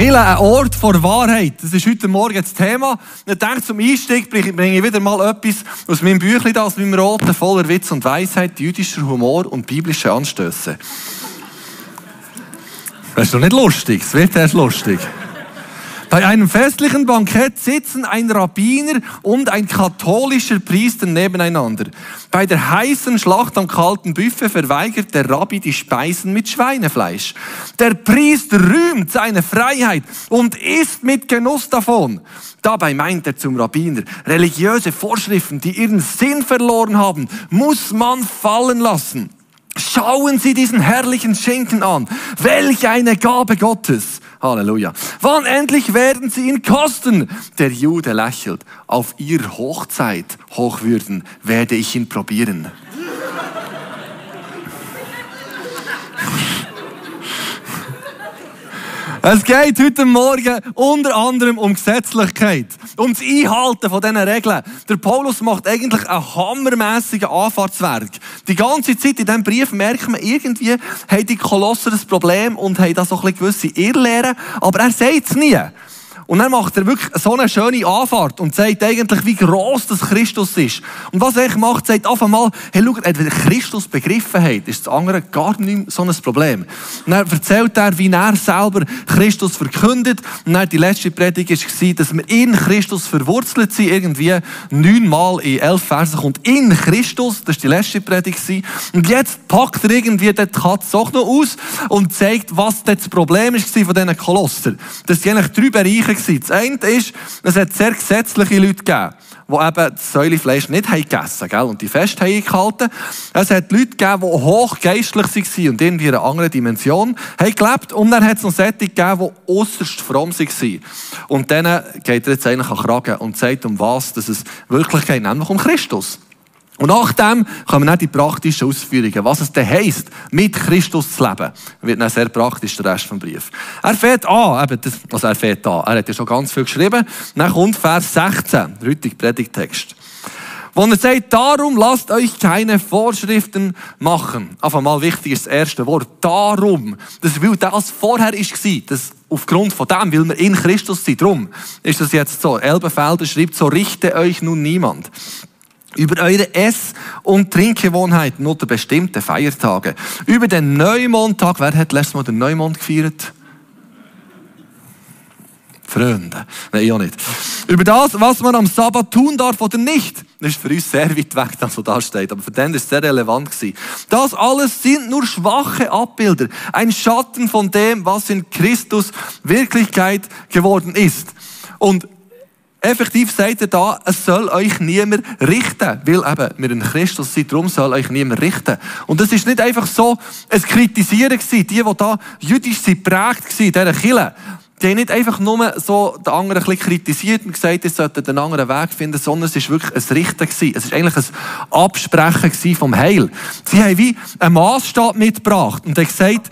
Kille, ein Ort vor Wahrheit. Das ist heute Morgen das Thema. Ich denke, zum Einstieg bringe ich wieder mal etwas aus meinem Büchlein, aus meinem Roten, voller Witz und Weisheit, jüdischer Humor und biblische Anstöße. Das ist doch nicht lustig. Es wird erst lustig. Bei einem festlichen Bankett sitzen ein Rabbiner und ein katholischer Priester nebeneinander. Bei der heißen Schlacht am kalten Buffet verweigert der Rabbi die Speisen mit Schweinefleisch. Der Priester rühmt seine Freiheit und isst mit Genuss davon. Dabei meint er zum Rabbiner, religiöse Vorschriften, die ihren Sinn verloren haben, muss man fallen lassen. Schauen Sie diesen herrlichen Schinken an. Welch eine Gabe Gottes. Halleluja. Wann endlich werden sie ihn kosten? Der Jude lächelt. Auf ihr Hochzeit, Hochwürden, werde ich ihn probieren. Es geht heute Morgen unter anderem um Gesetzlichkeit, um das Einhalten von diesen Regeln. Der Paulus macht eigentlich einen hammermässigen Anfahrtswerk. Die ganze Zeit in diesem Brief merkt man irgendwie, haben die Kolosser ein Problem und haben da so ein gewisse Irrlehren, aber er sagt es nie. Und dann macht er wirklich so eine schöne Anfahrt und sagt eigentlich, wie groß das Christus ist. Und was er eigentlich macht, sagt auf einmal, hey, schau, wenn Christus begriffen hat, ist das andere gar nicht so ein Problem. Und dann erzählt er, wie er selber Christus verkündet. Und dann die letzte Predigt war, dass wir in Christus verwurzelt sind, irgendwie neunmal in elf Versen kommt in Christus, das war die letzte Predigt. Und jetzt packt er irgendwie den Katz auch noch aus und zeigt, was das Problem war von diesen Kolosser. Das sind eigentlich drei Bereiche gewesen. Das eine ist, es hat sehr gesetzliche Leute gegeben, die eben das Säulefleisch nicht haben gegessen gell? und die Fest haben gehalten. Es hat Leute gegeben, die hochgeistlich waren und irgendwie in einer anderen Dimension haben gelebt. Und dann hat es noch solche gegeben, die äußerst fromm waren. Und denen geht er jetzt eigentlich an Kragen und sagt, um was dass es wirklich geht, nämlich um Christus. Und nachdem kommen dann die praktischen Ausführungen, was es denn heisst, mit Christus zu leben. Wird dann sehr praktisch, der Rest vom Brief. Er fährt an, eben das, also er fährt an, er hat ja schon ganz viel geschrieben. Dann kommt Vers 16, der heutige Predigtext. Wo er sagt, darum lasst euch keine Vorschriften machen. Auf einmal wichtig ist das erste Wort. Darum. Das, weil das vorher war, das aufgrund von dem, weil wir in Christus sind. Darum ist das jetzt so. Elbenfelder schreibt, so richte euch nun niemand über eure Ess- und Trinkgewohnheiten unter bestimmten Feiertagen. Über den Neumondtag. Wer hat letztes Mal den Neumond gefeiert? Freunde. Nein, ich auch nicht. Über das, was man am Sabbat tun darf oder nicht. Das ist für uns sehr weit weg, das, was da steht. Aber für den ist es sehr relevant gewesen. Das alles sind nur schwache Abbilder. Ein Schatten von dem, was in Christus Wirklichkeit geworden ist. Und Effektiv sagt er da, es soll euch niemand richten, weil eben wir in Christus sind, darum soll euch niemand richten. Und das ist nicht einfach so ein Kritisieren gewesen. Die, die da jüdisch sind, prägt in dieser Kirche, die haben nicht einfach nur so den anderen ein bisschen kritisiert und gesagt, sie sollten einen anderen Weg finden, sondern es war wirklich ein Richten gewesen. Es war eigentlich ein Absprechen gewesen vom Heil. Sie haben wie einen Maßstab mitgebracht und haben gesagt,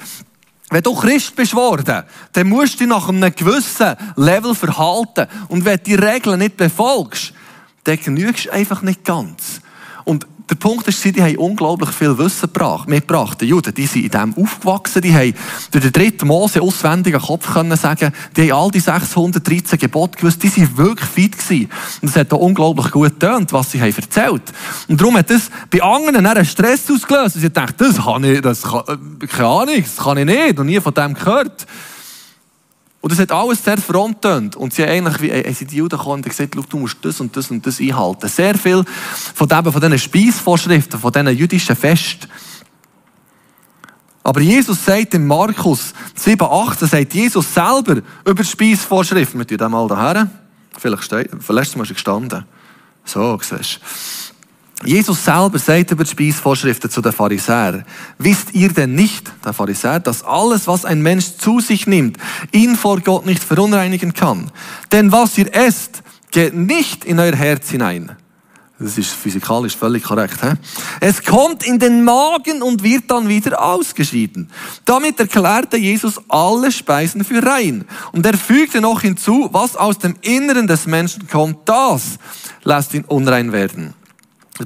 wenn du Christ bist worden, dann musst du dich nach einem gewissen Level verhalten. Und wenn du die Regeln nicht befolgst, dann genügst du einfach nicht ganz. Und der Punkt ist, die haben unglaublich viel Wissen mitgebracht. Die Juden, die sind in dem aufgewachsen, die haben durch den dritten Mose auswendig am Kopf können sagen, die haben all die 613 Gebote gewusst, die sind wirklich fit gewesen. Und es hat auch unglaublich gut getönt, was sie haben erzählt. Und darum hat das bei anderen einen Stress ausgelöst. Sie dachten, das kann ich, das kann, äh, keine Ahnung, das kann ich nicht, noch nie von dem gehört. Und es hat alles sehr fronttönt. Und sie haben eigentlich, wie, äh, sind die Juden gekommen und gesagt, du musst das und das und das einhalten. Sehr viel von, dem, von diesen Speisvorschriften, von diesen jüdischen Festen. Aber Jesus sagt in Markus 7, 18, sagt Jesus selber über die Speisvorschriften. Wir tun das mal daher. Vielleicht steht, vielleicht Mal gestanden. So, siehst du. Jesus selber sagt über die Speisvorschriften zu den Pharisäern, wisst ihr denn nicht, der Pharisäer, dass alles, was ein Mensch zu sich nimmt, ihn vor Gott nicht verunreinigen kann? Denn was ihr esst, geht nicht in euer Herz hinein. Das ist physikalisch völlig korrekt. He? Es kommt in den Magen und wird dann wieder ausgeschieden. Damit erklärte Jesus alle Speisen für rein. Und er fügte noch hinzu, was aus dem Inneren des Menschen kommt, das lässt ihn unrein werden.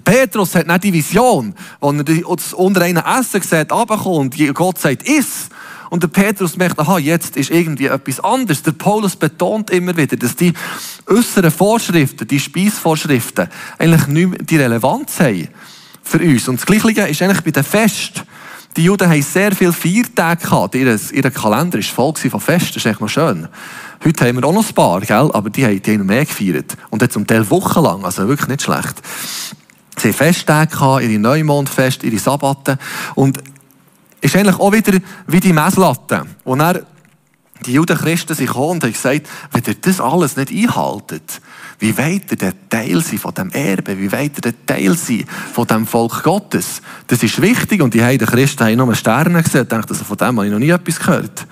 Petrus hat nicht die Vision, wo er das unreine Essen sieht, runterkommt und Gott sagt, iss. Und der Petrus merkt, aha, jetzt ist irgendwie etwas anderes. Der Paulus betont immer wieder, dass die äußeren Vorschriften, die Speisvorschriften, eigentlich nicht mehr die Relevanz haben für uns. Und das Gleiche ist eigentlich bei den Fest. Die Juden haben sehr viele Feiertage gehabt. Ihr, ihr Kalender war voll von Festen. Das ist echt noch schön. Heute haben wir auch noch ein paar, gell? aber die haben, die haben mehr gefeiert. Und jetzt um elf Wochen lang, also wirklich nicht schlecht. Sie haben Festtage ihre Neumondfest, ihre Sabbaten. Und ist eigentlich auch wieder wie die Messlatte, wo er die Juden Christen sind gekommen und haben gesagt, wenn ihr das alles nicht einhaltet, wie weit ihr der Teil sein von dem Erbe? Wie weit ihr der Teil sein von dem Volk Gottes? Das ist wichtig und die Heiden Christen haben nur Sterne gesehen und dachten, von dem habe ich noch nie etwas gehört.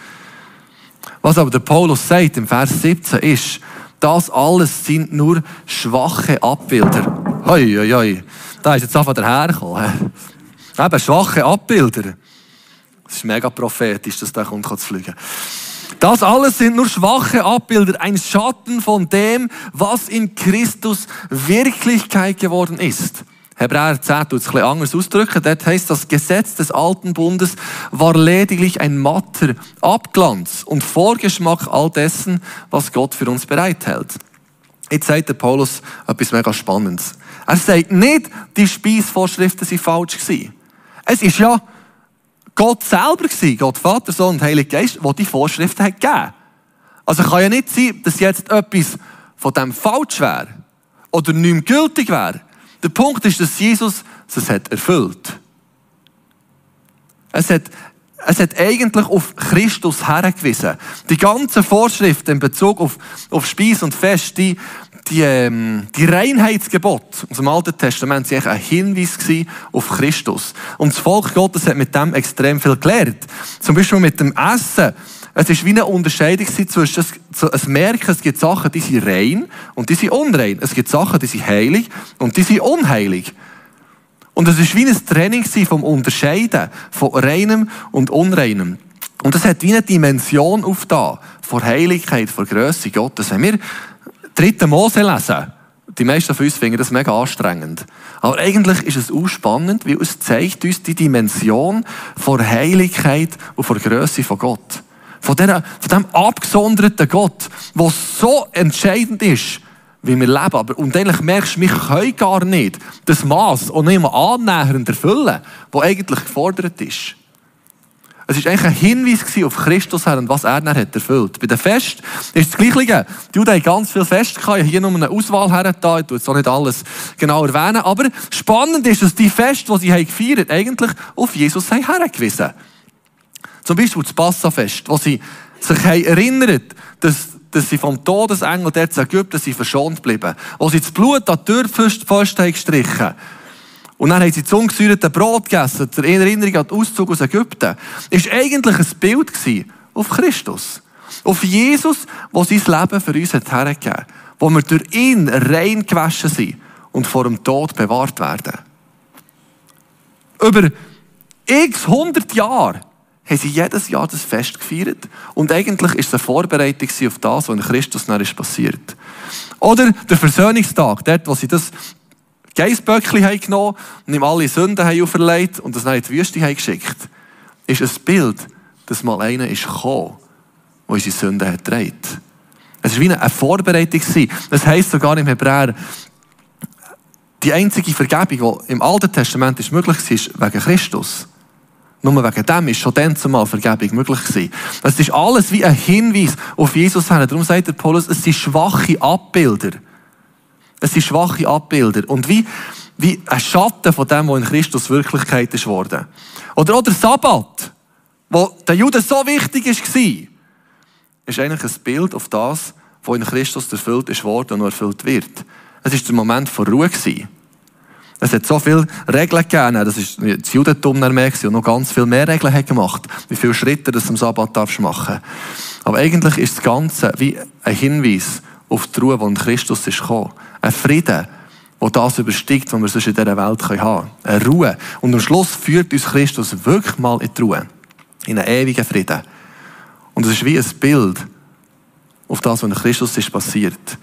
Was aber der Paulus sagt im Vers 17 ist, das alles sind nur schwache Abbilder. Hoi, hoi, hoi. Da ist jetzt einfach dahergekommen. Eben, schwache Abbilder. Das ist mega prophetisch, dass der kommt zu fliegen. Das alles sind nur schwache Abbilder, ein Schatten von dem, was in Christus Wirklichkeit geworden ist. Hebräer 10 tut es ein bisschen anders ausdrücken. Dort heißt, das Gesetz des alten Bundes war lediglich ein matter Abglanz und Vorgeschmack all dessen, was Gott für uns bereithält. Jetzt sagt der Paulus etwas mega Spannendes. Er sagt nicht, die Speisvorschriften sind falsch gewesen. Es ist ja Gott selber gewesen, Gott Vater, Sohn und Heiliger Geist, der die Vorschriften hat gegeben. Also kann ja nicht sein, dass jetzt etwas von dem falsch wäre oder nicht mehr gültig wäre. Der Punkt ist, dass Jesus es hat erfüllt. Es hat, es hat eigentlich auf Christus hergewiesen. Die ganzen Vorschriften in Bezug auf, auf Speis und Fest, die, die, ähm, die Reinheitsgebote aus dem Alten Testament waren ein Hinweis auf Christus. Und das Volk Gottes hat mit dem extrem viel gelernt. Zum Beispiel mit dem Essen. Es ist wie eine Unterscheidung zwischen es merken, es gibt Sachen, die sind rein und die sind unrein. Es gibt Sachen, die sind heilig und die sind unheilig. Und es ist wie ein Training vom Unterscheiden von reinem und unreinem. Und es hat wie eine Dimension auf da, von Heiligkeit, von Größe Gottes. Wenn wir dritte Mose lesen, die meisten von uns finden das mega anstrengend. Aber eigentlich ist es auch spannend, weil es zeigt uns die Dimension von Heiligkeit und von Größe von Gott. Von, dieser, von diesem abgesonderten Gott, der so entscheidend ist, wie wir leben. Aber, und eigentlich merkst du, wir können gar nicht das Maß auch nicht mal annähernd erfüllen, das eigentlich gefordert ist. Es war eigentlich ein Hinweis auf Christus her und was er dann hat erfüllt. Bei den Fest ist das Gleiche. Die Juden haben ganz viel Fest gehabt. Hier nur eine Auswahl hergetan. Ich tue jetzt auch nicht alles genau erwähnen. Aber spannend ist, dass die Fest, die sie gefeiert haben, eigentlich auf Jesus hergewiesen haben. Zum Beispiel das Passafest, wo sie sich erinnert, dass, dass sie vom Todesengel dort in Ägypten sind verschont blieben. Wo sie das Blut an die Türpfosten haben gestrichen und dann haben sie das ungesäuerte Brot gegessen, zur Erinnerung an den Auszug aus Ägypten. Ist eigentlich ein Bild auf Christus. Auf Jesus, der sein Leben für uns hat hergegeben Wo wir durch ihn rein gewaschen sind und vor dem Tod bewahrt werden. Über x hundert Jahre haben sie jedes Jahr das Fest gefeiert. Und eigentlich ist es eine Vorbereitung auf das, was in Christus ist passiert. Oder der Versöhnungstag, dort, wo sie das Geissböckchen genommen und ihm alle Sünden auferlegt und das dann in die Wüste geschickt, ist ein Bild, dass mal einer ist gekommen, der unsere Sünden hat gedreht. Es war wie eine Vorbereitung. Das heisst sogar im Hebräer, die einzige Vergebung, die im Alten Testament ist möglich war, ist wegen Christus. Nur wegen dem ist schon dann zumal Vergebung möglich gewesen. Es ist alles wie ein Hinweis auf Jesus hin. Darum sagt der Paulus, es sind schwache Abbilder. Es sind schwache Abbilder. Und wie, wie ein Schatten von dem, was in Christus Wirklichkeit ist worden. Oder auch der Sabbat, wo der Juden so wichtig war, ist eigentlich ein Bild auf das, was in Christus erfüllt ist worden und noch erfüllt wird. Es war der Moment von Ruhe. Gewesen. Es hat so viele Regeln gegeben. Das ist das Judentum mehr und noch ganz viel mehr Regeln hat gemacht. Wie viele Schritte du am Sabbat darfst machen. Aber eigentlich ist das Ganze wie ein Hinweis auf die Ruhe, die in Christus ist gekommen. Ein Frieden, der das übersteigt, was wir sonst in dieser Welt haben können. Eine Ruhe. Und am Schluss führt uns Christus wirklich mal in die Ruhe. In einen ewigen Frieden. Und es ist wie ein Bild auf das, was in Christus ist passiert.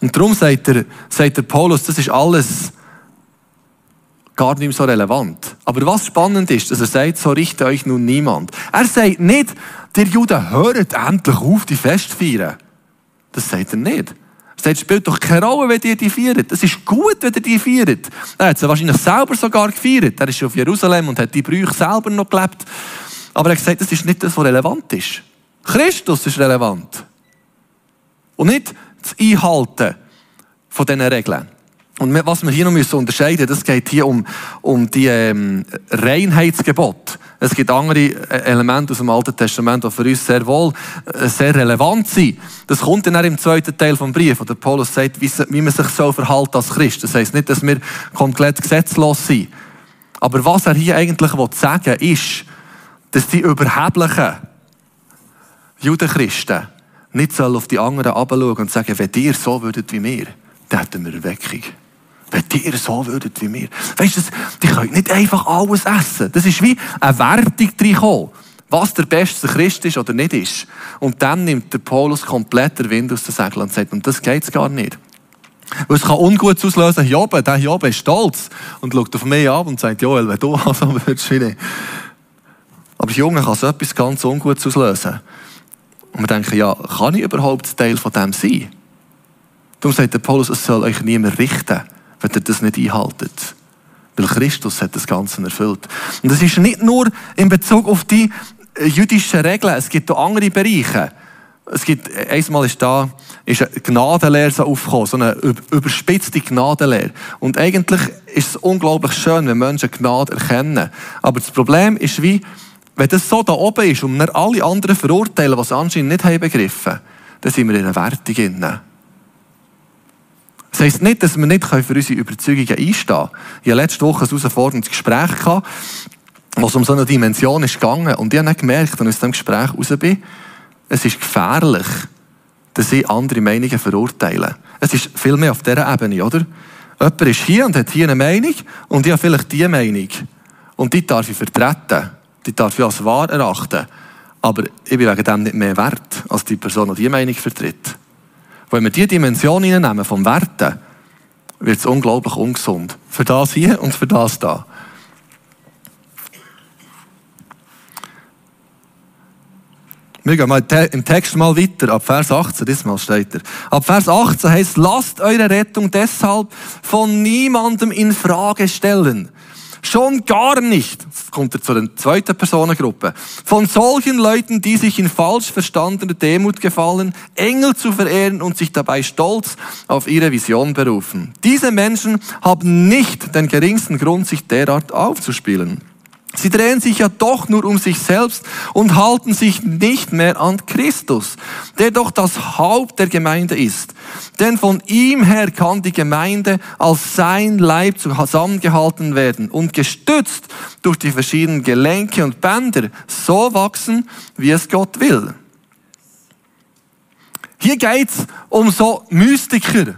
Und darum sagt der, sagt der Paulus, das ist alles gar nicht so relevant. Aber was spannend ist, dass er sagt, so richte euch nun niemand. Er sagt nicht, der Juden hört endlich auf, die Fest feiern. Das sagt er nicht. Er sagt, spielt doch keine Rolle, wenn ihr die feiert. Es ist gut, wenn ihr die feiert. Er hat sie wahrscheinlich selber sogar gefeiert. Er ist auf Jerusalem und hat die Brüche selber noch gelebt. Aber er hat gesagt, das ist nicht das, was relevant ist. Christus ist relevant. Und nicht das Einhalten von diesen Regeln. Und was wir hier noch müssen unterscheiden müssen, das geht hier um, um die ähm, Reinheitsgebot. Es gibt andere äh, Elemente aus dem Alten Testament, die für uns sehr wohl äh, sehr relevant sind. Das kommt dann auch im zweiten Teil vom Brief, wo der Paulus sagt, wie, wie man sich so verhält als Christ. Das heisst nicht, dass wir komplett gesetzlos sind. Aber was er hier eigentlich sagen will, ist, dass die überheblichen Judenchristen nicht auf die anderen herabschauen und sagen, wenn ihr so würdet wie wir, dann hätten wir Erweckung. Wenn ihr so würdet wie wir. Weißt du, die können nicht einfach alles essen. Das ist wie eine Wertung reinkommen, was der beste Christ ist oder nicht ist. Und dann nimmt der Paulus komplett den Wind aus den Segeln und sagt, und das geht's gar nicht. Weil es kann ungut auslösen, Jobe, der Jobe ist stolz und schaut auf mich ab und sagt, Joel, wenn du also würdest, wie nicht. Aber Junge kann so etwas ganz Ungutes auslösen. Und wir denken, ja, kann ich überhaupt Teil von dem sein? Darum sagt der Paulus, es soll euch niemand richten, wenn ihr das nicht einhaltet. Weil Christus hat das Ganze erfüllt. Und das ist nicht nur in Bezug auf die äh, jüdischen Regeln, es gibt auch andere Bereiche. Es gibt, äh, einmal ist da, ist eine Gnadenlehre so aufgekommen, so eine überspitzte Gnadenlehre. Und eigentlich ist es unglaublich schön, wenn Menschen Gnade erkennen. Aber das Problem ist wie, wenn das so da oben ist und wir alle anderen verurteilen, was anscheinend nicht haben begriffen, dann sind wir in einer Wertung drin. Das heisst nicht, dass wir nicht für unsere Überzeugungen einstehen können. Ich hatte letzte Woche ein herausforderndes Gespräch, gehabt, wo es um so eine Dimension gegangen. Und ich habe gemerkt, als ich aus diesem Gespräch raus bin, es ist gefährlich, dass ich andere Meinungen verurteile. Es ist viel mehr auf dieser Ebene, oder? Jemand ist hier und hat hier eine Meinung und ich habe vielleicht diese Meinung. Und die darf ich vertreten die darf ich als wahr erachten. Aber ich bin wegen dem nicht mehr wert, als die Person, die diese Meinung vertritt. Wenn wir diese Dimension hineinnehmen vom Werten, wird es unglaublich ungesund. Für das hier und für das da. Wir gehen mal im Text mal weiter, ab Vers 18, diesmal steht er. Ab Vers 18 heißt, lasst eure Rettung deshalb von niemandem in Frage stellen. Schon gar nicht, jetzt kommt er zu der zweiten Personengruppe, von solchen Leuten, die sich in falsch verstandener Demut gefallen, Engel zu verehren und sich dabei stolz auf ihre Vision berufen. Diese Menschen haben nicht den geringsten Grund, sich derart aufzuspielen. Sie drehen sich ja doch nur um sich selbst und halten sich nicht mehr an Christus, der doch das Haupt der Gemeinde ist. Denn von ihm her kann die Gemeinde als sein Leib zusammengehalten werden und gestützt durch die verschiedenen Gelenke und Bänder so wachsen, wie es Gott will. Hier geht's um so Mystiker,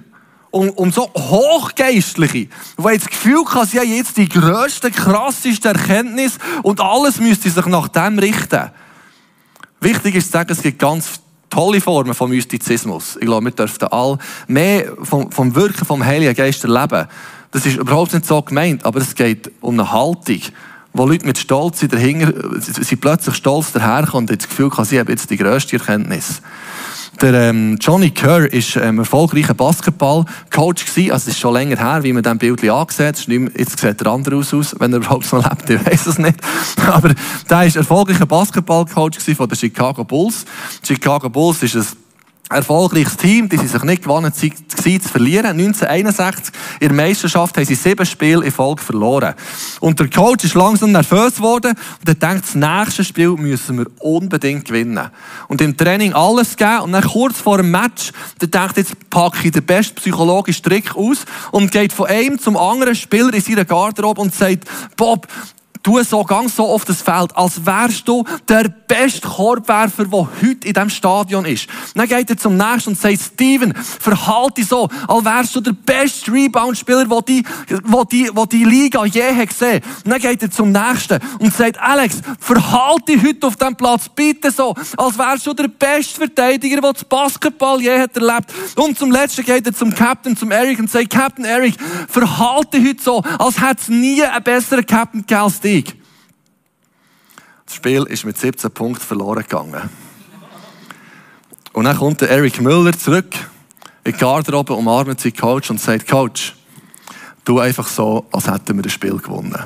um, um so Hochgeistliche, die jetzt das Gefühl haben, sie haben jetzt die grösste, krasseste Erkenntnis und alles müsste sich nach dem richten. Wichtig ist zu sagen, es gibt ganz tolle Formen von Mystizismus. Ich glaube, wir dürften alle mehr vom, vom Wirken vom Heiligen Geist erleben. Das ist überhaupt nicht so gemeint, aber es geht um eine Haltung, wo Leute mit Stolz dahinter, sie plötzlich stolz daherkommen und das Gefühl haben, sie haben jetzt die grösste Erkenntnis. Der ähm, Johnny Kerr ist ähm, erfolgreicher Basketball-Coach gewesen. Also es ist schon länger her, wie man diesem Bild angesehen. Jetzt sieht er anders aus, wenn er überhaupt noch lebt. Ich weiß es nicht. Aber der ist erfolgreicher Basketball-Coach von den Chicago Bulls. Die Chicago Bulls ist ein erfolgreiches Team, die sie sich nicht gewohnt waren zu verlieren. 1961 in der Meisterschaft haben sie sieben Spiele in Folge verloren. Und der Coach ist langsam nervös geworden und er denkt, das nächste Spiel müssen wir unbedingt gewinnen. Und im Training alles geben und dann kurz vor dem Match, der denkt, jetzt packe ich den besten psychologischen Trick aus und geht von einem zum anderen Spieler in seiner Garderobe und sagt, Bob, tu so ganz so auf das Feld, als wärst du der beste Korbwerfer, der heute in diesem Stadion ist. Dann geht er zum nächsten und sagt, Steven, verhalte dich so, als wärst du der beste Rebound-Spieler, den die, wo die, wo die Liga je hat gesehen. Dann geht er zum nächsten und sagt, Alex, verhalte dich heute auf diesem Platz bitte so, als wärst du der beste Verteidiger, der das Basketball je hat erlebt. Und zum letzten geht er zum Captain, zum Eric und sagt, Captain Eric, verhalte dich heute so, als hätte es nie einen besseren Captain gegeben als dich. Das Spiel ist mit 17 Punkten verloren gegangen. Und dann kommt der Eric Müller zurück in die Garderobe, umarmt seinen Coach und sagt, Coach, tu einfach so, als hätten wir das Spiel gewonnen.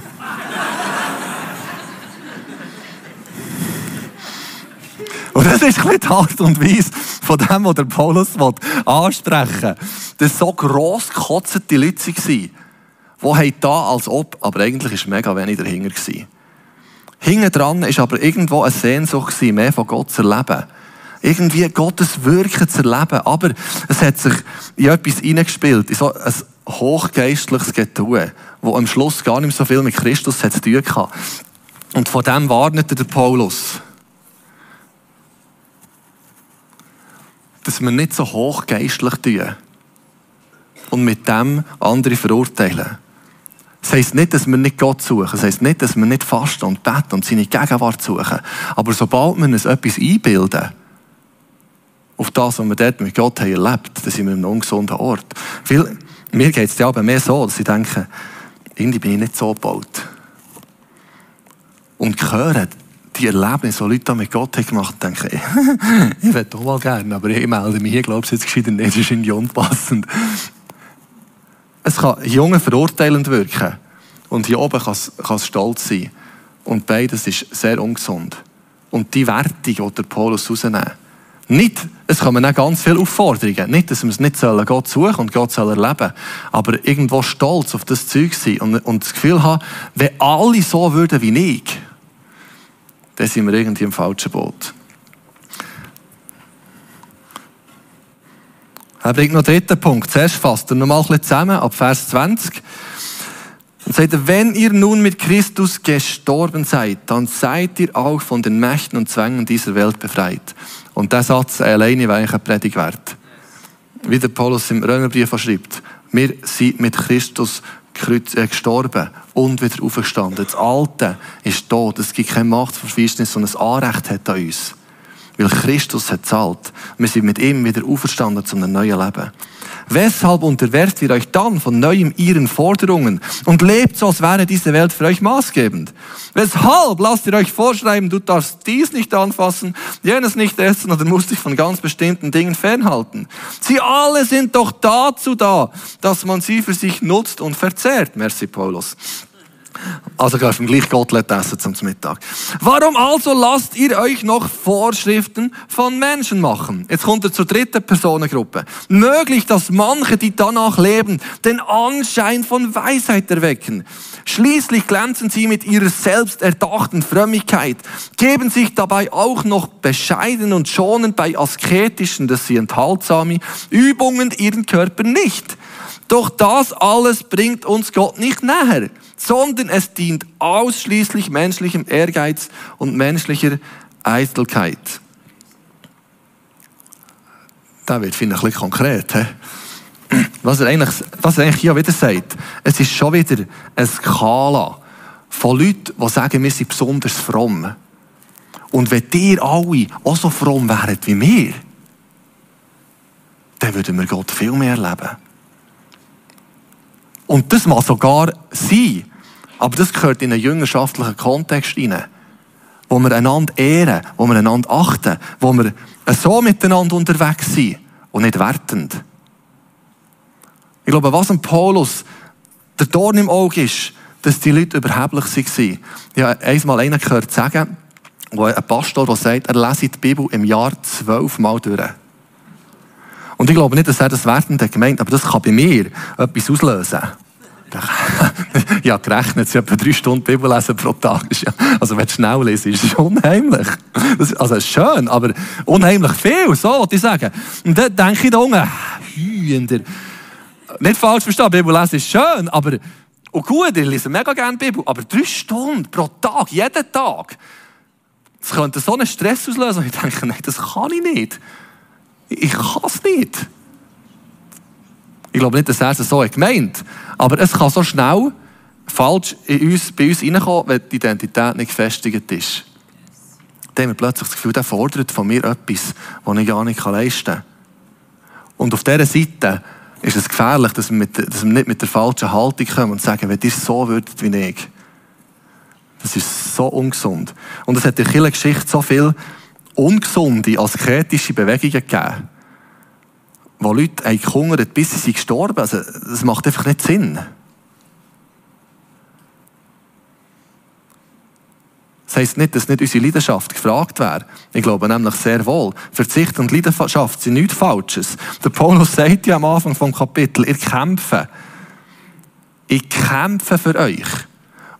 Und das ist ein die Art und Weise von dem, was der Paulus ansprechen will. Das so gross gekotzte Leute waren, die da als ob, aber eigentlich war mega wenig dahinter. Hinten dran war aber irgendwo eine Sehnsucht, mehr von Gott zu erleben. Irgendwie Gottes Wirken zu erleben. Aber es hat sich in etwas hineingespielt, in so ein hochgeistliches Getue, das am Schluss gar nicht so viel mit Christus zu tun hatte. Und von dem warnete der Paulus. dass wir nicht so hochgeistlich tun und mit dem andere verurteilen. Das heisst nicht, dass wir nicht Gott suchen. Das heisst nicht, dass wir nicht fasten und beten und seine Gegenwart suchen. Aber sobald wir uns etwas einbilden, auf das, was wir dort mit Gott haben erlebt, dann sind wir in einem ungesunden Ort. Viel, mir geht es ja aber mehr so, dass ich denke, irgendwie bin ich nicht so gebaut. Und hören, die Erlebnisse, die Leute mit Gott gemacht haben, denke ich, ich würde auch mal gerne, aber ich melde mich hier, glaube ich, jetzt gescheiter nicht, das ist irgendwie unpassend. Es kann Junge verurteilend wirken und hier oben kann es, kann es stolz sein. Und beides ist sehr ungesund. Und die Wertung, die der Paulus rausnehmen nicht, es kommen auch ganz viele Aufforderungen. Nicht, dass wir es nicht sollen, Gott suchen und Gott soll erleben. Aber irgendwo stolz auf das Zeug sein und, und das Gefühl haben, wenn alle so würden wie ich, dann sind wir irgendwie im falschen Boot. Er bringt noch einen dritten Punkt. Zuerst fasst er nochmal ein bisschen zusammen, ab Vers 20. Und sagt er, wenn ihr nun mit Christus gestorben seid, dann seid ihr auch von den Mächten und Zwängen dieser Welt befreit. Und der Satz alleine wäre eigentlich ein Predigt wert. Wie der Paulus im Römerbrief schreibt. Wir sind mit Christus äh, gestorben und wieder aufgestanden. Das Alte ist tot. Es gibt keine Machtverweichnis, sondern ein Anrecht hat an uns. Weil Christus hat zahlt. Wir sind mit ihm wieder auferstanden zu einem neuen Leben. Weshalb unterwerft ihr euch dann von neuem ihren Forderungen und lebt so, als wäre diese Welt für euch maßgebend? Weshalb lasst ihr euch vorschreiben, du darfst dies nicht anfassen, jenes nicht essen oder musst dich von ganz bestimmten Dingen fernhalten? Sie alle sind doch dazu da, dass man sie für sich nutzt und verzehrt. Merci, Paulus. Also du gleich Gottlet essen zum Mittag. Warum also lasst ihr euch noch Vorschriften von Menschen machen? Jetzt kommt er zur dritten Personengruppe. Möglich, dass manche, die danach leben, den Anschein von Weisheit erwecken. Schließlich glänzen sie mit ihrer selbst erdachten Frömmigkeit, geben sich dabei auch noch bescheiden und schonend bei asketischen, dass sie enthaltsame Übungen ihren Körper nicht. Doch das alles bringt uns Gott nicht näher sondern es dient ausschließlich menschlichem Ehrgeiz und menschlicher Eitelkeit. Da wird finde ich ein bisschen konkret. He? Was er, eigentlich, was er eigentlich hier wieder sagt, es ist schon wieder eine Skala von Leuten, die sagen, wir sind besonders fromm. Und wenn ihr alle auch so fromm wären wie wir, dann würden wir Gott viel mehr erleben. Und das mag sogar sein. Aber das gehört in einen jüngerschaftlichen Kontext hinein. Wo wir einander ehren, wo wir einander achten, wo wir so miteinander unterwegs sind und nicht wertend. Ich glaube, was ein Paulus der Dorn im Auge ist, dass die Leute überheblich waren. Ich habe einmal einen gehört sagen, wo ein Pastor, der sagt, er lese die Bibel im Jahr zwölfmal durch. Und ich glaube nicht, dass er das wertend gemeint aber das kann bei mir etwas auslösen. ja, gerechnet, sie etwa drei Stunden Bibel lesen pro Tag. Also, wenn du schnell liest, ist es unheimlich. Das, also, es schön, aber unheimlich viel, so ich sagen. Und dann denke ich da unten, Hühner. Nicht falsch verstehen, Bibel lesen ist schön, aber, und gut, ich lese mega gerne Bibel, aber drei Stunden pro Tag, jeden Tag, das könnte so einen Stress auslösen. Und ich denke, nein, das kann ich nicht. Ich kann es nicht. Ich glaube nicht, dass er es so gemeint Aber es kann so schnell falsch in uns, bei uns reinkommen, wenn die Identität nicht gefestigt ist. Dann haben wir plötzlich das Gefühl, der fordert von mir etwas, was ich gar nicht leisten kann. Und auf dieser Seite ist es gefährlich, dass wir, mit, dass wir nicht mit der falschen Haltung kommen und sagen, wenn ihr so würdet wie ich, Das ist so ungesund. Und es hat in der Geschichte so viele ungesunde, asketische Bewegungen gegeben, wo Leute gehungert bis sie gestorben sind. Also, das macht einfach nicht Sinn. Das heisst nicht, dass nicht unsere Leidenschaft gefragt wäre. Ich glaube nämlich sehr wohl. Verzicht und Leidenschaft sind nichts Falsches. Der Paulus sagt ja am Anfang vom Kapitel, ihr kämpfe. Ich kämpfe für euch.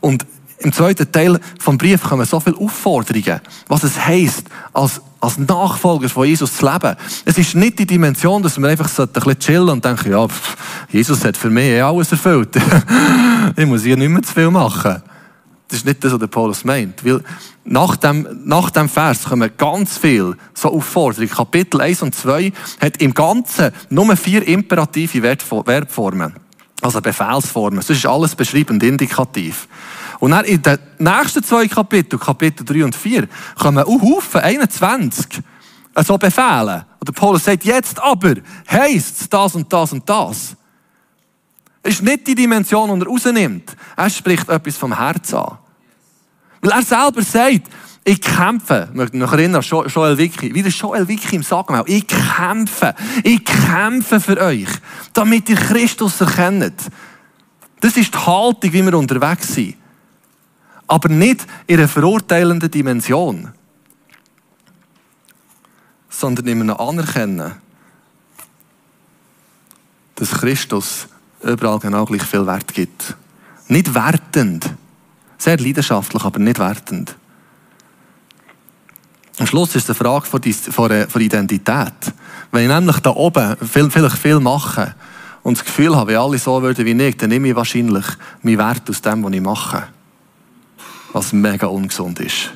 Und im zweiten Teil vom Brief kommen so viele Aufforderungen, was es heisst, als, als Nachfolger von Jesus zu leben. Es ist nicht die Dimension, dass wir einfach ein bisschen chillen und denken, ja, pff, Jesus hat für mich eh alles erfüllt. ich muss hier nicht mehr zu viel machen. Das ist nicht das, was der Paulus meint. Weil nach dem, nach dem Vers kommen ganz viel so Aufforderungen. Kapitel 1 und 2 hat im Ganzen nur vier imperative Verbformen. Also Befehlsformen. Das ist alles beschreibend, indikativ. Und dann in den nächsten zwei Kapiteln, Kapitel 3 und 4, kommen auch Haufen, 21, so Befehle. Und der Paulus sagt, jetzt aber heisst das und das und das. Es ist nicht die Dimension, die er rausnimmt. Er spricht etwas vom Herz an. Weil er selber sagt, ich kämpfe, ich möchte mich noch erinnern, Joel Wicki, wie der Joel Wicki im Sagen ich kämpfe, ich kämpfe für euch, damit ihr Christus erkennt. Das ist die Haltung, wie wir unterwegs sind. Aber nicht in einer verurteilenden Dimension, sondern in einem Anerkennen, dass Christus überall genau gleich viel Wert gibt. Nicht wertend. Sehr leidenschaftlich, aber nicht wertend. Am Schluss ist es eine Frage von, Identität. Wenn ich nämlich da oben viel, vielleicht viel mache und das Gefühl habe, wenn alle so würden wie ich, dann nehme ich wahrscheinlich meinen Wert aus dem, was ich mache. Was mega ungesund ist.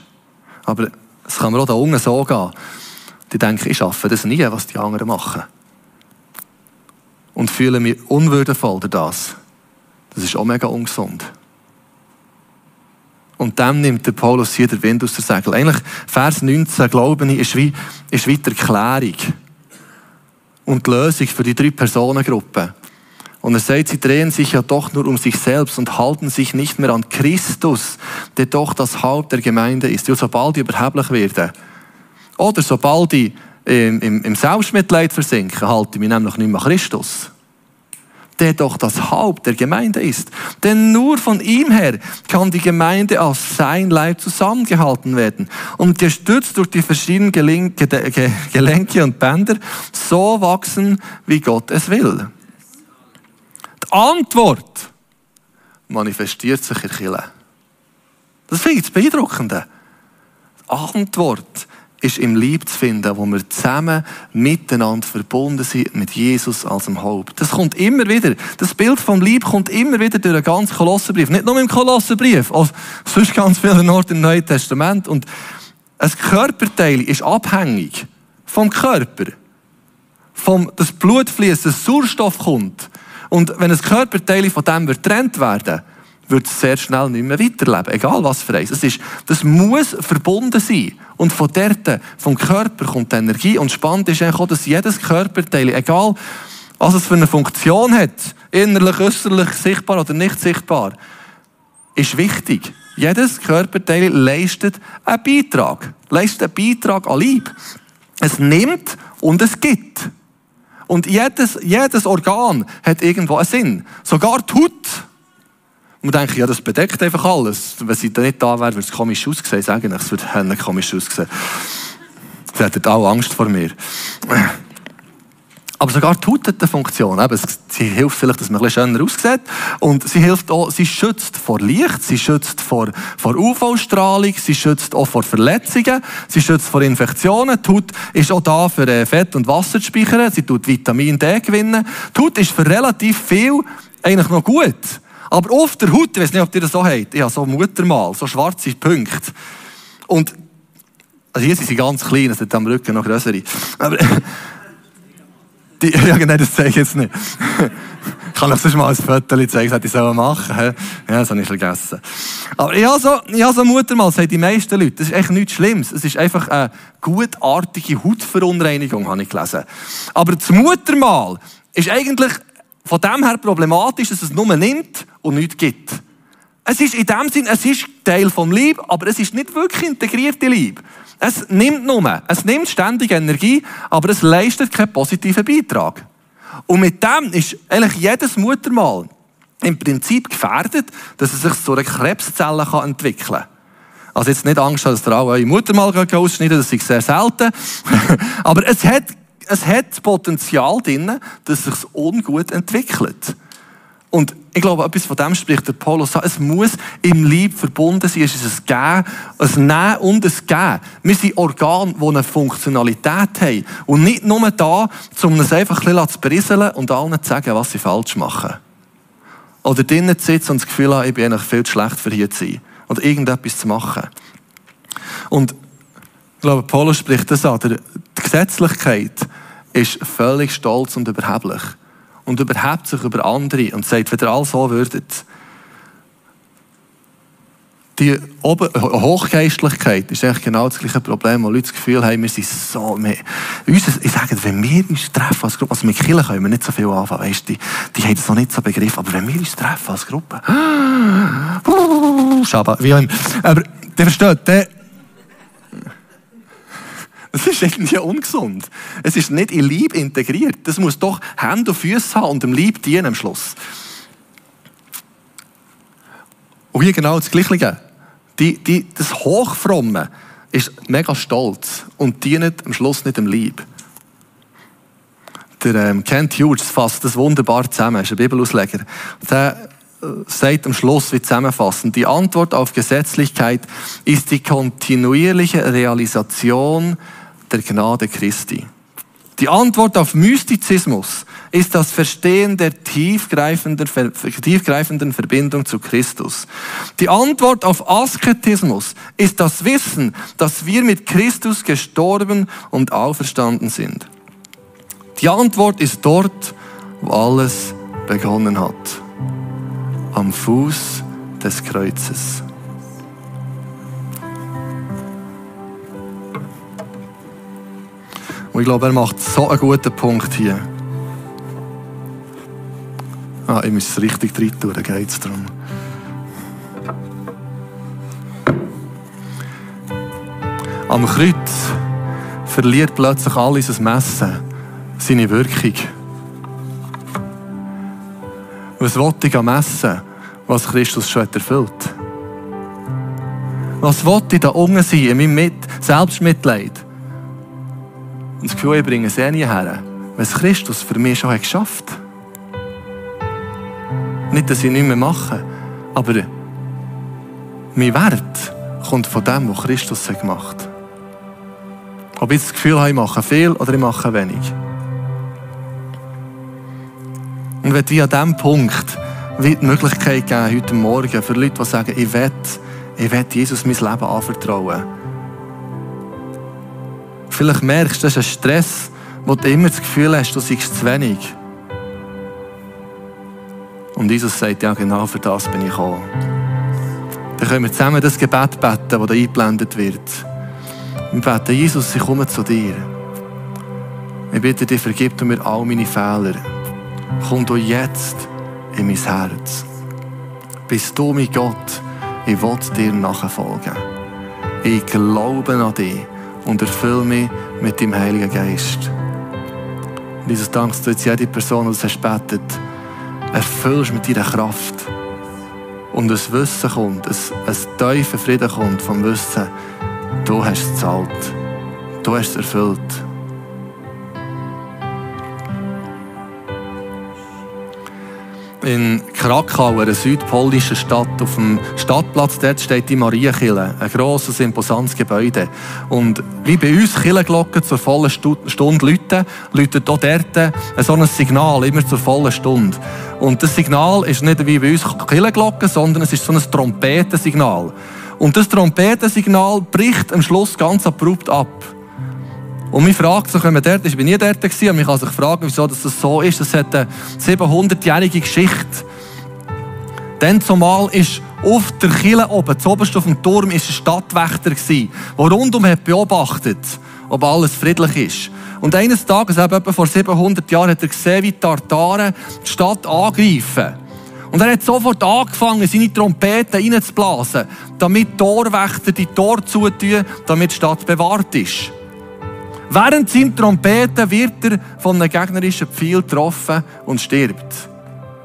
Aber es kann mir auch da unten so gehen. Die denken, ich schaffe das nie, was die anderen machen und fühle mich unwürdevoll durch das. Das ist auch mega ungesund. Und dem nimmt der Paulus hier den Wind aus der Segel. Eigentlich, Vers 19, glaube ich, ist wie, ist wie die Erklärung und die Lösung für die drei Personengruppen. Und er sagt, sie drehen sich ja doch nur um sich selbst und halten sich nicht mehr an Christus, der doch das Haupt der Gemeinde ist. Und sobald ich überheblich werde, oder sobald ich im, im, im Selbstmitleid versinken, halte ich mich nämlich nicht mehr Christus. Der doch das Haupt der Gemeinde ist. Denn nur von ihm her kann die Gemeinde als sein Leib zusammengehalten werden und gestützt durch die verschiedenen Gelenke und Bänder so wachsen, wie Gott es will. Antwort manifestiert sich in Kirche. Das finde ich das Beeindruckende. Die Antwort ist im Lieb zu finden, wo wir zusammen miteinander verbunden sind mit Jesus als dem Haupt. Das kommt immer wieder. Das Bild vom Lieb kommt immer wieder durch den ganzen Kolosserbrief. Nicht nur im Kolosserbrief, auch sonst ganz vielen Orten im Neuen Testament. Und ein Körperteil ist abhängig vom Körper. Vom, das Blut fließt, das Sauerstoff kommt. Und wenn ein Körperteil von dem getrennt werden wird es sehr schnell nicht mehr weiterleben. Egal was für eins. Es ist, das muss verbunden sein. Und von dort, vom Körper kommt die Energie. Und spannend ist eigentlich auch, dass jedes Körperteil, egal was es für eine Funktion hat, innerlich, äußerlich, sichtbar oder nicht sichtbar, ist wichtig. Jedes Körperteil leistet einen Beitrag. Leistet einen Beitrag an Lieb. Es nimmt und es gibt. Und jedes, jedes Organ hat irgendwo einen Sinn. Sogar die Haut und denke, ja, das bedeckt einfach alles. Wenn sie da nicht da wäre, würde es komisch aussehen. Sagen, es würde komisch aussehen. Sie hätten auch Angst vor mir. Aber sogar die Haut hat eine Funktion. Sie hilft vielleicht, dass man ein bisschen schöner aussieht. Und sie hilft auch, sie schützt vor Licht, sie schützt vor, vor UV-Strahlung, sie schützt auch vor Verletzungen, sie schützt vor Infektionen. Die Haut ist auch da für äh, Fett und Wasser zu speichern, sie tut Vitamin D gewinnen. Die Haut ist für relativ viel eigentlich noch gut. Aber auf der Haut, ich weiß nicht, ob ihr das so habt, ich habe so Muttermal, so schwarze Punkte. Und, also hier sind sie ganz klein, es sind am Rücken noch größere. Aber, die, ja, genau, das zeige ich jetzt nicht. ich kann euch sonst mal ein Foto zeigen, das hätte ich so machen Ja, das habe ich vergessen. Aber ich habe so, habe so Muttermal, sagen die meisten Leute, das ist echt nichts Schlimmes. Es ist einfach eine gutartige Hautverunreinigung, habe ich gelesen. Aber das Muttermal ist eigentlich von dem her problematisch, dass es nur nimmt und nichts gibt. Es ist in dem Sinn, es ist Teil vom Lieb, aber es ist nicht wirklich integrierte Lieb. Es nimmt nur, es nimmt ständig Energie, aber es leistet keinen positiven Beitrag. Und mit dem ist eigentlich jedes Muttermal im Prinzip gefährdet, dass es sich zu einer Krebszelle entwickeln kann. Also jetzt nicht Angst, dass ihr auch eure Muttermal ausschneiden das ist sehr selten. aber es hat, es hat Potenzial drin, dass es sich ungut entwickelt. Und ich glaube, etwas von dem spricht der Paulus an. Es muss im Lieb verbunden sein. Es ist ein Geben, ein Nehmen und ein Geben. Wir sind Organe, die eine Funktionalität haben. Und nicht nur da, um uns einfach ein bisschen zu berieseln und allen zu sagen, was sie falsch machen. Oder drinnen zu sitzen und das Gefühl haben, ich bin eigentlich viel zu schlecht für hier zu sein. Oder irgendetwas zu machen. Und ich glaube, Paulus spricht das an. Die Gesetzlichkeit ist völlig stolz und überheblich und überhebt sich über andere und sagt, wenn ihr all so würdet, die Hochgeistlichkeit ist eigentlich genau das gleiche Problem, wo Leute das Gefühl haben, wir sind so, wir, uns, ich sage, wenn wir uns treffen als Gruppe, also mit Kirchen können wir nicht so viel anfangen, weißt die, die haben das noch nicht so begriffen, aber wenn wir uns treffen als Gruppe, Schabbat, wie auch immer, aber, der versteht, der, das ist irgendwie ungesund. Es ist nicht in Lieb integriert. Das muss doch Hände und Füße haben und dem Lieb dienen am Schluss. Und hier genau das Gleiche. Die, die, das Hochfromme ist mega stolz und dient am Schluss nicht dem Lieb. Der ähm, Kent Hughes fasst das wunderbar zusammen, er ist ein Bibelausleger. Der äh, sagt am Schluss wie zusammenfassend, die Antwort auf Gesetzlichkeit ist die kontinuierliche Realisation der Gnade Christi. Die Antwort auf Mystizismus ist das Verstehen der tiefgreifenden, tiefgreifenden Verbindung zu Christus. Die Antwort auf Asketismus ist das Wissen, dass wir mit Christus gestorben und auferstanden sind. Die Antwort ist dort, wo alles begonnen hat. Am Fuß des Kreuzes. Und ich glaube, er macht so einen guten Punkt hier. Ah, ich muss es richtig drin tun, da geht es darum. Am Kreuz verliert plötzlich alles ein Messen seine Wirkung. Was wollte ich am Messen, was Christus schon erfüllt? Was wollte ich da unten sein, in meinem Mit Selbstmitleid? Und das Gefühl, ich bringe es eh nie her. Was Christus für mich schon hat geschafft Nicht, dass ich nicht mehr mache, aber mein Wert kommt von dem, was Christus hat gemacht hat. Ob ich das Gefühl habe, ich mache viel oder ich mache wenig. Und wenn wir an diesem Punkt die Möglichkeit geben, heute Morgen, für Leute, die sagen, ich will, ich will Jesus mein Leben anvertrauen Vielleicht merkst du, das ist ein Stress, wo du immer das Gefühl hast, du seist zu wenig. Und Jesus sagt, ja genau für das bin ich gekommen. Dann können wir zusammen das Gebet beten, das da eingeblendet wird. Wir beten, Jesus, ich komme zu dir. Ich bitte dich, vergib mir all meine Fehler. Komm du jetzt in mein Herz. Bist du mein Gott, ich will dir nachfolgen. Ich glaube an dich und erfüll mich mit dem Heiligen Geist. Und Jesus, dankst du jetzt jede Person, die das hast betet, erfüllst mit deiner Kraft. Und ein Wissen kommt, ein, ein tiefer Frieden kommt vom Wissen, du hast es gezahlt. Du hast es erfüllt. In Krakau, einer südpolischen Stadt, auf dem Stadtplatz, dort steht die Marienkirche, ein grosses, imposantes Gebäude. Und wie bei uns Kirchenglocken zur vollen Stunde läuten, läutet auch dort so ein Signal, immer zur vollen Stunde. Und das Signal ist nicht wie bei uns Kirchenglocken, sondern es ist so ein Trompetensignal. Und das Trompetensignal bricht am Schluss ganz abrupt ab. Und man fragt sich, wenn man dort ist, ich bin nie dort gewesen, und man kann sich fragen, wieso das so ist. Das hat eine 700-jährige Geschichte. Dann zumal ist auf der Kille oben, zuoberst auf dem Turm, ist ein Stadtwächter gewesen, der rundum hat beobachtet, ob alles friedlich ist. Und eines Tages, eben etwa vor 700 Jahren, hat er gesehen, wie die Tartaren die Stadt angreifen. Und er hat sofort angefangen, seine Trompeten reinzublasen, damit Torwächter die Tor zutun, damit die Stadt bewahrt ist. Während seinem Trompeten wird er von einem gegnerischen Pfeil getroffen und stirbt.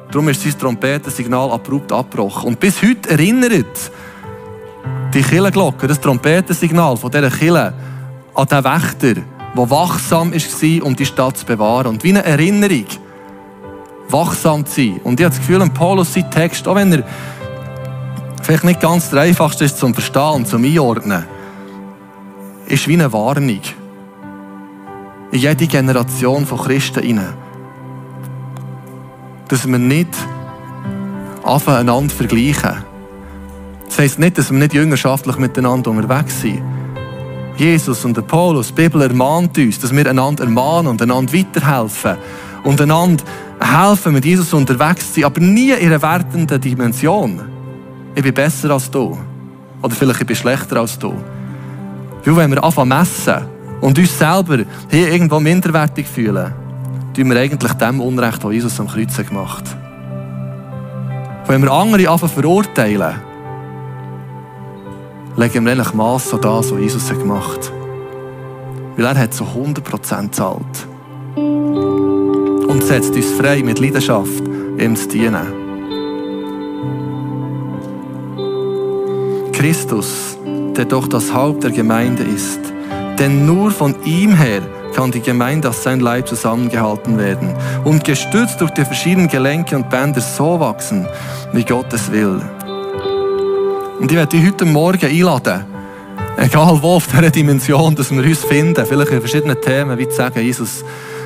Darum ist sein Trompetensignal abrupt abgebrochen. Und bis heute erinnert die Killenglocke, das Trompetensignal von dieser Kille an den Wächter, der wachsam war, um die Stadt zu bewahren. Und wie eine Erinnerung, wachsam zu sein. Und ich habe das Gefühl, im Paulus sein Text, auch wenn er vielleicht nicht ganz der einfachste ist zum Verstehen zum Einordnen, ist wie eine Warnung in jede Generation von Christen hinein. Dass wir nicht anfangen, einander vergleichen. Das heisst nicht, dass wir nicht jüngerschaftlich miteinander unterwegs sind. Jesus und der Paulus, die Bibel ermahnt uns, dass wir einander ermahnen und einander weiterhelfen und einander helfen, mit Jesus unterwegs zu sein, aber nie in einer wertenden Dimension. Ich bin besser als du. Oder vielleicht ich bin schlechter als du. Weil wenn wir anfangen messen und uns selber hier irgendwo minderwertig fühlen, tun wir eigentlich dem Unrecht, das Jesus am Kreuz gemacht hat. Wenn wir andere anfangen verurteilen, legen wir eigentlich Mass an das, was Jesus gemacht hat. Weil er hat so 100% zahlt. Und setzt uns frei mit Leidenschaft, ihm zu dienen. Christus, der doch das Haupt der Gemeinde ist. Denn nur von ihm her kann die Gemeinde als sein Leib zusammengehalten werden und gestützt durch die verschiedenen Gelenke und Bänder so wachsen, wie Gott es will. Und ich werde dich heute Morgen einladen, egal wo auf dieser Dimension, dass wir uns finden, vielleicht in verschiedenen Themen, wie zu sagen, Jesus,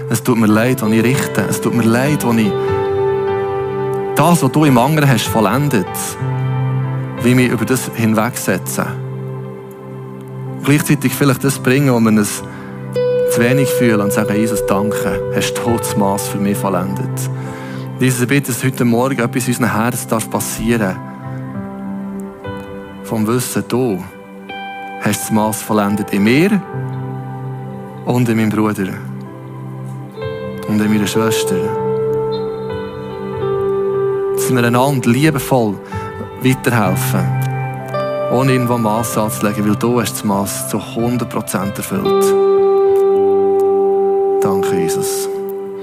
es tut mir leid, was ich richte, es tut mir leid, was ich das, was du im anderen hast, vollendet, wie wir über das hinwegsetzen. Gleichzeitig vielleicht das bringen, wo wir es zu wenig fühlen und sagen, Jesus, danke, hast du das Maß für mich vollendet. Jesus, ich bitte, dass heute Morgen etwas in unserem Herzen darf passieren Vom Wissen, du hast das Maß vollendet in mir und in meinem Bruder und in meiner Schwester. Dass wir einander liebevoll weiterhelfen, ohne irgendwo Mass anzulegen, weil du hast das Mass zu 100% erfüllt. Danke, Jesus.